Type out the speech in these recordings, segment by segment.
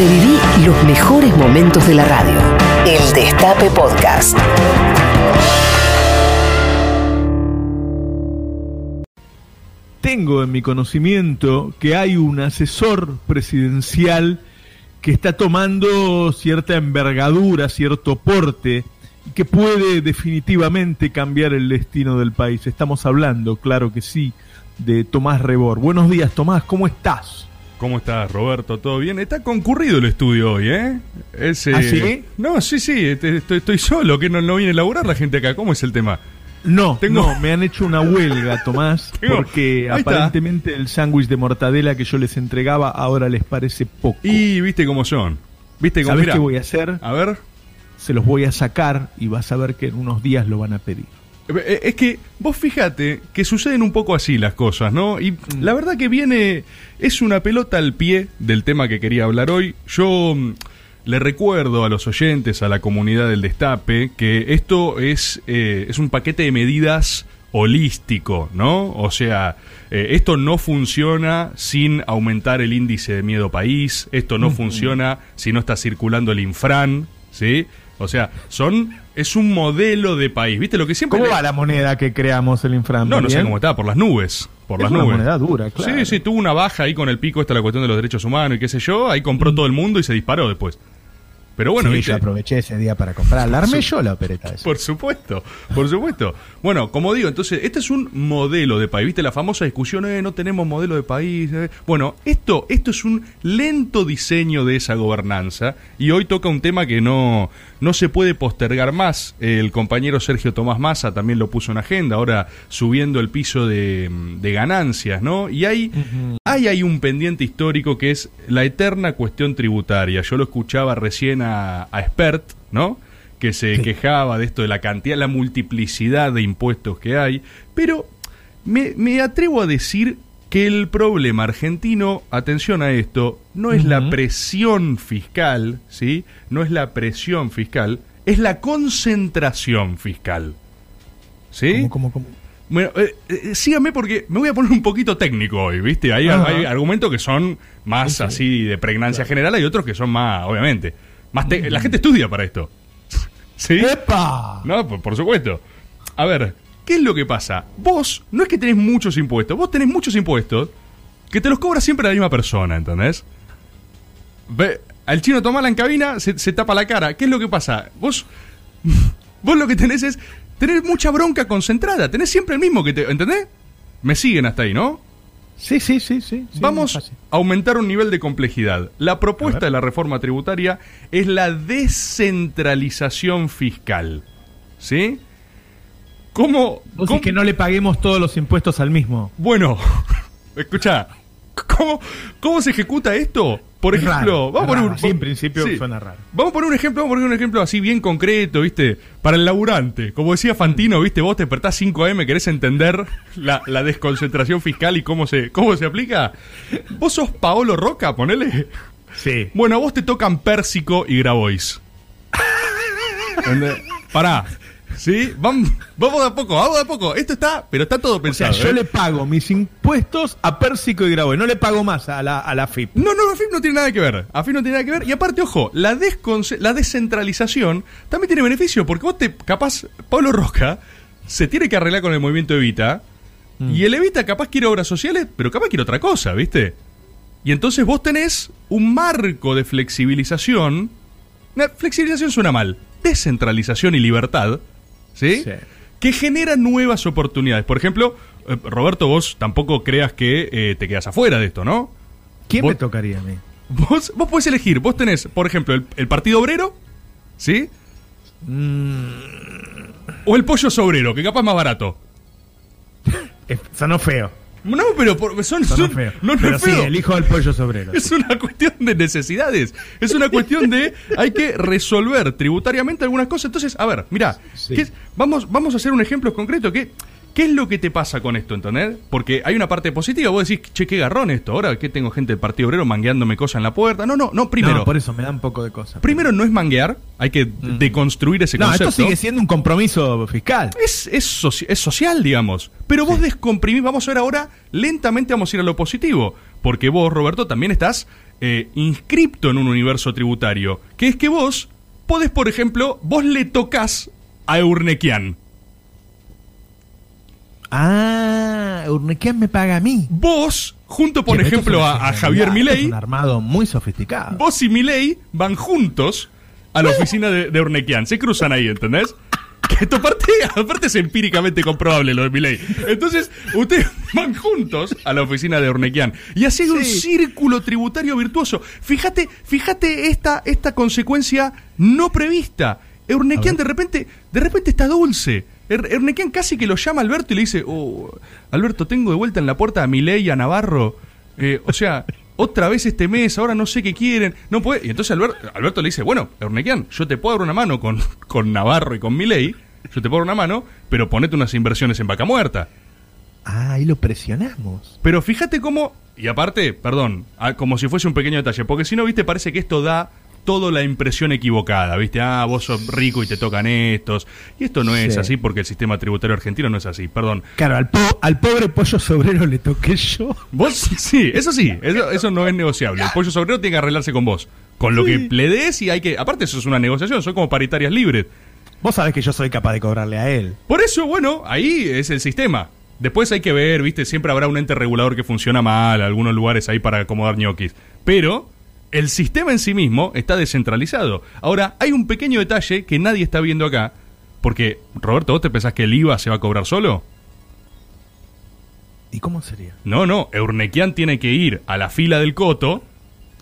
Reviví los mejores momentos de la radio. El Destape Podcast. Tengo en mi conocimiento que hay un asesor presidencial que está tomando cierta envergadura, cierto porte, y que puede definitivamente cambiar el destino del país. Estamos hablando, claro que sí, de Tomás Rebor. Buenos días, Tomás, ¿cómo estás? ¿Cómo estás, Roberto? ¿Todo bien? Está concurrido el estudio hoy, ¿eh? Ese... ¿Ah, sí? No, sí, sí, este, estoy, estoy solo, que no, no viene a laburar la gente acá. ¿Cómo es el tema? No, Tengo- no, me han hecho una huelga, Tomás, Tengo- porque Ahí está. aparentemente el sándwich de mortadela que yo les entregaba ahora les parece poco. Y viste cómo son. ¿Viste cómo ¿Sabes mirá. qué voy a hacer? A ver. Se los voy a sacar y vas a ver que en unos días lo van a pedir. Eh, Es que vos fíjate que suceden un poco así las cosas, ¿no? Y la verdad que viene, es una pelota al pie del tema que quería hablar hoy. Yo mm, le recuerdo a los oyentes, a la comunidad del Destape, que esto es, eh, es un paquete de medidas holístico, ¿no? O sea, eh, esto no funciona sin aumentar el índice de miedo país, esto no funciona si no está circulando el infran, ¿sí? O sea, son es un modelo de país, ¿viste? Lo que siempre ¿Cómo le- va la moneda que creamos el infran? no, no sé cómo está, por las nubes. Por Es las una nubes. moneda dura, claro. Sí, sí, tuvo una baja ahí con el pico, esta la cuestión de los derechos humanos y qué sé yo. Ahí compró todo el mundo y se disparó después. Pero bueno, sí, ¿viste? yo aproveché ese día para comprar. La armé yo la opereta esa. Por supuesto, por supuesto. Bueno, como digo, entonces, este es un modelo de país. ¿Viste la famosa discusión, eh, no tenemos modelo de país? eh? Bueno, esto, esto es un lento diseño de esa gobernanza y hoy toca un tema que no, no se puede postergar más. El compañero Sergio Tomás Massa también lo puso en agenda, ahora subiendo el piso de, de ganancias, ¿no? Y hay, hay ahí un pendiente histórico que es la eterna cuestión tributaria. Yo lo escuchaba recién a, a Expert, ¿no? que se quejaba de esto de la cantidad, la multiplicidad de impuestos que hay, pero me, me atrevo a decir que el problema argentino, atención a esto, no es la presión fiscal, ¿sí? No es la presión fiscal, es la concentración fiscal. ¿Sí? ¿Cómo, cómo, cómo? Bueno, eh, eh, síganme porque me voy a poner un poquito técnico hoy, ¿viste? Hay, hay argumentos que son más así de pregnancia general, hay otros que son más, obviamente, más te- la gente estudia para esto. ¿Sí? ¡Epa! No, por, por supuesto. A ver, ¿qué es lo que pasa? Vos no es que tenés muchos impuestos, vos tenés muchos impuestos que te los cobra siempre la misma persona, ¿entendés? Ve, al chino tomala en cabina, se, se tapa la cara. ¿Qué es lo que pasa? Vos, vos lo que tenés es tener mucha bronca concentrada, tenés siempre el mismo que te, ¿entendés? Me siguen hasta ahí, ¿no? Sí, sí, sí, sí. Vamos a aumentar un nivel de complejidad. La propuesta de la reforma tributaria es la descentralización fiscal. ¿Sí? ¿Cómo? Vos cómo- decís que no le paguemos todos los impuestos al mismo. Bueno, escucha, ¿cómo, ¿cómo se ejecuta esto? Por ejemplo, raro, vamos a poner un, Sí, en principio suena raro. Vamos a poner un ejemplo, vamos a poner un ejemplo así bien concreto, ¿viste? Para el laburante. Como decía Fantino, ¿viste? Vos te despertás 5 AM, querés entender la, la desconcentración fiscal y cómo se, cómo se aplica. Vos sos Paolo Roca, ponele. Sí. Bueno, a vos te tocan Pérsico y Grabois. ¿Entendés? Pará. ¿Sí? Vamos, vamos de a poco, vamos de a poco. Esto está, pero está todo O sea, pensado. yo ¿eh? le pago mis impuestos a Pérsico y Grabois. No le pago más a la, a la FIP. No, no, AFIP no tiene nada que ver. AFIP no tiene nada que ver. Y aparte, ojo, la, la descentralización también tiene beneficio, porque vos te, capaz, Pablo Roca se tiene que arreglar con el movimiento Evita, y el Evita capaz quiere obras sociales, pero capaz quiere otra cosa, ¿viste? Y entonces vos tenés un marco de flexibilización. Flexibilización suena mal. Descentralización y libertad, ¿sí? Sí. Que genera nuevas oportunidades. Por ejemplo, eh, Roberto, vos tampoco creas que eh, te quedas afuera de esto, ¿no? ¿Quién Vos- me tocaría a mí? Vos, vos podés elegir, vos tenés, por ejemplo, el, el Partido Obrero, ¿sí? O el Pollo Sobrero, que capaz es más barato. Sonó feo. No, pero por- son, feo. no, no Pero es sí, feo. el hijo del pollo sobrero. Es una cuestión de necesidades. Es una cuestión de. Hay que resolver tributariamente algunas cosas. Entonces, a ver, mira, vamos, vamos a hacer un ejemplo concreto. ¿Qué, ¿Qué es lo que te pasa con esto, entendés? Porque hay una parte positiva, vos decís, che, qué garrón esto, ahora que tengo gente del Partido Obrero mangueándome cosas en la puerta. No, no, no, primero. No, por eso me da un poco de cosas. Primero no es manguear, hay que deconstruir ese No, concepto. esto sigue siendo un compromiso fiscal. Es, es, soci- es social, digamos. Pero vos descomprimís, vamos a ver ahora, lentamente vamos a ir a lo positivo. Porque vos, Roberto, también estás eh, inscripto en un universo tributario. Que es que vos podés, por ejemplo, vos le tocas a Eurnequian. Ah, Urnequian me paga a mí. Vos, junto, por ejemplo, a, Javier Milei, un armado muy sofisticado. vos y Milei van juntos a la oficina de, de Urnequian. Se cruzan ahí, ¿entendés? Que esto aparte, aparte es empíricamente comprobable lo de Milei. Entonces, ustedes van juntos a la oficina de Urnequian. Y así hay un círculo tributario virtuoso. Fíjate, fíjate esta, esta consecuencia no prevista. Urnequian de repente, de repente está dulce. Er- Urnequian casi que lo llama a Alberto y le dice, oh, Alberto, tengo de vuelta en la puerta a Milei y a Navarro. Eh, o sea, otra vez este mes, ahora no sé qué quieren. No puede. Y entonces Albert- Alberto le dice, bueno, Urnequian, yo te puedo dar una mano con, con Navarro y con Milei. Yo te puedo dar una mano, pero ponete unas inversiones en vaca muerta. Ah, ahí lo presionamos. Pero fíjate cómo, y aparte, perdón, ah, como si fuese un pequeño detalle, porque si no, viste, parece que esto da toda la impresión equivocada, viste, ah, vos sos rico y te tocan estos, y esto no es Sí. así porque el sistema tributario argentino no es así, perdón. Claro, al, po- al pobre pollo sobrero le toqué yo. Vos, sí, eso sí, eso, eso no es negociable, el pollo sobrero tiene que arreglarse con vos, con lo que le des y hay que, aparte eso es una negociación, son como paritarias libres. Vos sabés que yo soy capaz de cobrarle a él. Por eso, bueno, ahí es el sistema. Después hay que ver, viste, siempre habrá un ente regulador que funciona mal, algunos lugares ahí para acomodar ñoquis. Pero el sistema en sí mismo está descentralizado. Ahora, hay un pequeño detalle que nadie está viendo acá. Porque, Roberto, ¿vos te pensás que el IVA se va a cobrar solo? ¿Y cómo sería? No, no, Eurnequian tiene que ir a la fila del coto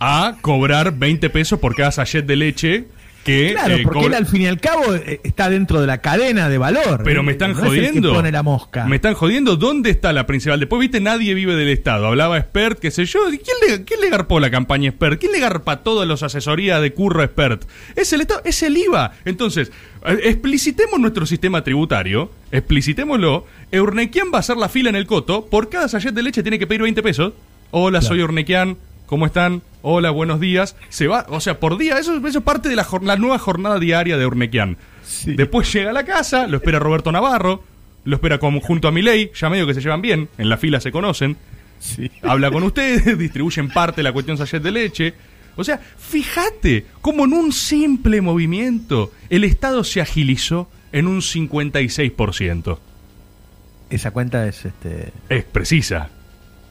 a cobrar 20 pesos por cada sachet de leche que... Claro, eh, porque él al fin y al cabo eh, está dentro de la cadena de valor. Pero Eh, me están no es el que jodiendo. pone la mosca. Me están jodiendo. ¿Dónde está la principal? Después, viste, nadie vive del Estado. Hablaba Expert, qué sé yo. ¿Y ¿Quién le, quién le garpó la campaña Expert? ¿Quién le garpa todas las asesorías de curro Expert? Es el Estado, es el IVA. Entonces, eh, explicitemos nuestro sistema tributario, explicitémoslo. Eurnequian va a hacer la fila en el coto. Por cada sachet de leche tiene que pedir 20 pesos. Hola, soy Eurnequian. ¿Cómo están? Hola, buenos días. Se va, o sea, por día, eso, eso es parte de la, nueva jornada diaria de Urnequian. Sí. Después llega a la casa, lo espera Roberto Navarro, lo espera junto a Milei, ya medio que se llevan bien, en la fila se conocen, Sí. habla con ustedes, distribuyen parte de la cuestión sachet de leche. O sea, fíjate cómo en un simple movimiento el Estado se agilizó en un 56%. Esa cuenta es este. Es precisa,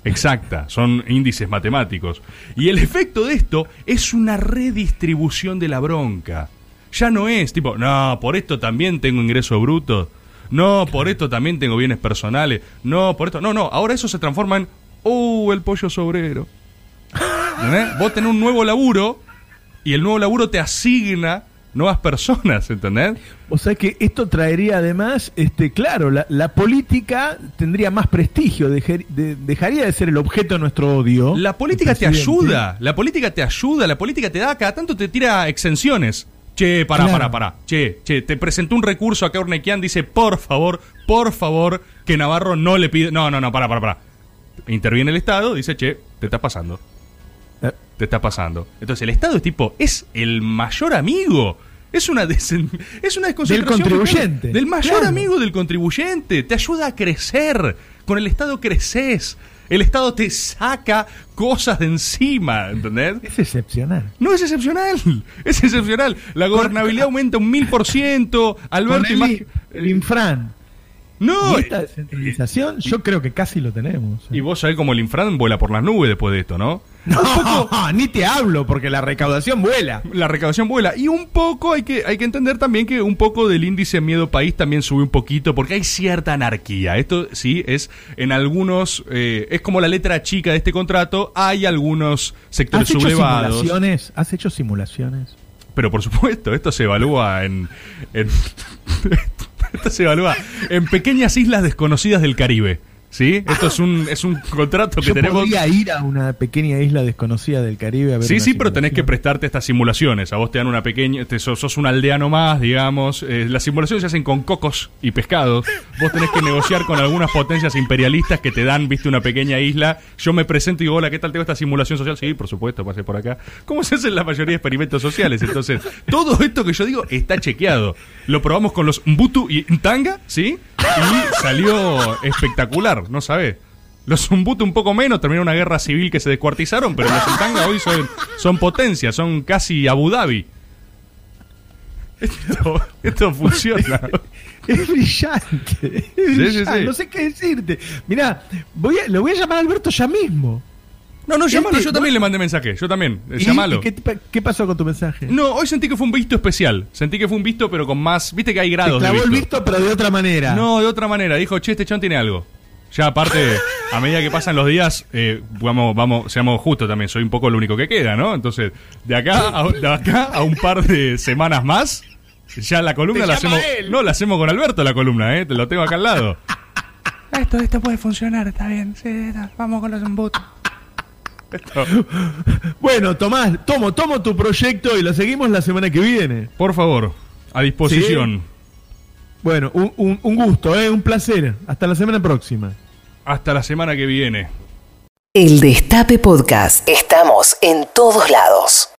exacta, son índices matemáticos. Y el efecto de esto es una redistribución de la bronca. Ya no es tipo, no, por esto también tengo ingresos brutos. No, por esto también tengo bienes personales. No, por esto. No, no, ahora eso se transforma en, oh, el pollo sobrero. Vos tenés un nuevo laburo y el nuevo laburo te asigna nuevas personas, ¿entendés? O sea que esto traería además, este, claro, la, la política tendría más prestigio, dejer- de- dejaría de ser el objeto de nuestro odio. La política te ayuda, la política te ayuda, la política te da, cada tanto te tira exenciones. Che, pará, Claro. pará, pará. Che, che, te presentó un recurso acá Urnequian, dice, por favor, por favor, que Navarro no le pide... No, no, no, pará, pará, pará. Interviene el Estado, dice, che, te está pasando. Eh, Te está pasando. Entonces el Estado es tipo, es el mayor amigo. Es una, es una desconcentración Del contribuyente. Del mayor Claro. amigo del contribuyente. Te ayuda a crecer. Con el Estado creces. El Estado te saca cosas de encima, ¿entendés? Es excepcional. No es excepcional, es excepcional. La gobernabilidad aumenta un mil por ciento. Con Alberto, el, imagi- el Infran. No, y esta descentralización, yo creo que casi lo tenemos. y vos sabés cómo el Infran vuela por las nubes después de esto, ¿no? No, ni te hablo, porque la recaudación vuela. la recaudación vuela. Y un poco hay que, hay que entender también que un poco del índice miedo país también sube un poquito porque hay cierta anarquía. Esto sí es en algunos, eh, es como la letra chica de este contrato, hay algunos sectores ¿Has hecho sublevados. simulaciones? ¿Has hecho simulaciones? Pero por supuesto, esto se evalúa en, en- esto se evalúa en pequeñas islas desconocidas del Caribe. ¿Sí? Esto es un, es un contrato que Yo tenemos. podría ir a una pequeña isla desconocida del Caribe a ver Sí, sí, pero tenés que prestarte estas simulaciones. A vos te dan una pequeña. Te, sos, sos un aldeano más, digamos. Eh, las simulaciones se hacen con cocos y pescados. Vos tenés que negociar con algunas potencias imperialistas que te dan, viste, una pequeña isla. Yo me presento y digo, hola, ¿qué tal tengo esta simulación social? Sí, por supuesto, pasé por acá. ¿Cómo se hacen la mayoría de experimentos sociales? Entonces, todo esto que yo digo está chequeado. Lo probamos con los Mbutu y Ntanga, ¿sí? Y salió espectacular, ¿no sabés? Los Umbutu un poco menos, terminó una guerra civil que se descuartizaron, pero los Ntanga hoy son, son potencia, son casi Abu Dhabi. Esto, esto funciona. Es brillante. es Sí, sí, brillante, sí. No sé qué decirte. Mirá, voy a, lo voy a llamar a Alberto ya mismo. No, no, llamalo, Este, yo también le mandé mensaje, yo también, eh, ¿Y- llamalo. y qué, te- qué pasó con tu mensaje? No, hoy sentí que fue un visto especial. Sentí que fue un visto, pero con más. Viste que hay Te grados de clavó el visto. visto, pero de otra manera. No, de otra manera. Dijo, che, este chon tiene algo. Ya aparte, a medida que pasan los días, eh, vamos, vamos, seamos justos también. Soy un poco lo único que queda, ¿no? Entonces, de acá a, de acá a un par de semanas más, ya la columna Te la llama hacemos. él. No, la hacemos con Alberto la columna, ¿eh? Te lo tengo acá al lado. Esto, esto puede funcionar, está bien. Sí, está. vamos con los embutos. Bueno, Tomás, tomo, tomo tu proyecto y lo seguimos la semana que viene. Por favor, a disposición. Bueno, un, un- un gusto, ¿eh? un placer. Hasta la semana próxima. Hasta la semana que viene. El Destape Podcast. Estamos en todos lados.